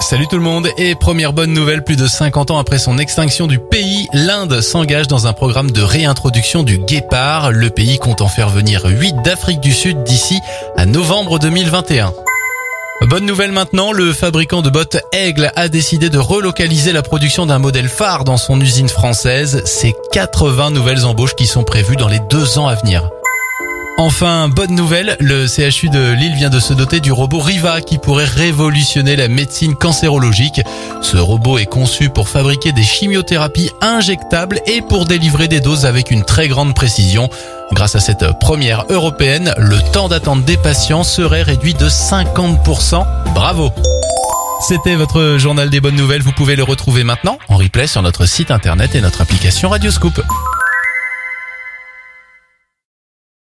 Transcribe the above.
Salut tout le monde et première bonne nouvelle, plus de 50 ans après son extinction du pays, l'Inde s'engage dans un programme de réintroduction du guépard. Le pays compte en faire venir 8 d'Afrique du Sud d'ici à novembre 2021. Bonne nouvelle maintenant, le fabricant de bottes Aigle a décidé de relocaliser la production d'un modèle phare dans son usine française. C'est 80 nouvelles embauches qui sont prévues dans les deux ans à venir. Enfin, bonne nouvelle, le CHU de Lille vient de se doter du robot Riva qui pourrait révolutionner la médecine cancérologique. Ce robot est conçu pour fabriquer des chimiothérapies injectables et pour délivrer des doses avec une très grande précision. Grâce à cette première européenne, le temps d'attente des patients serait réduit de 50%. Bravo c'était votre journal des bonnes nouvelles. Vous pouvez le retrouver maintenant en replay sur notre site internet et notre application Radioscoop.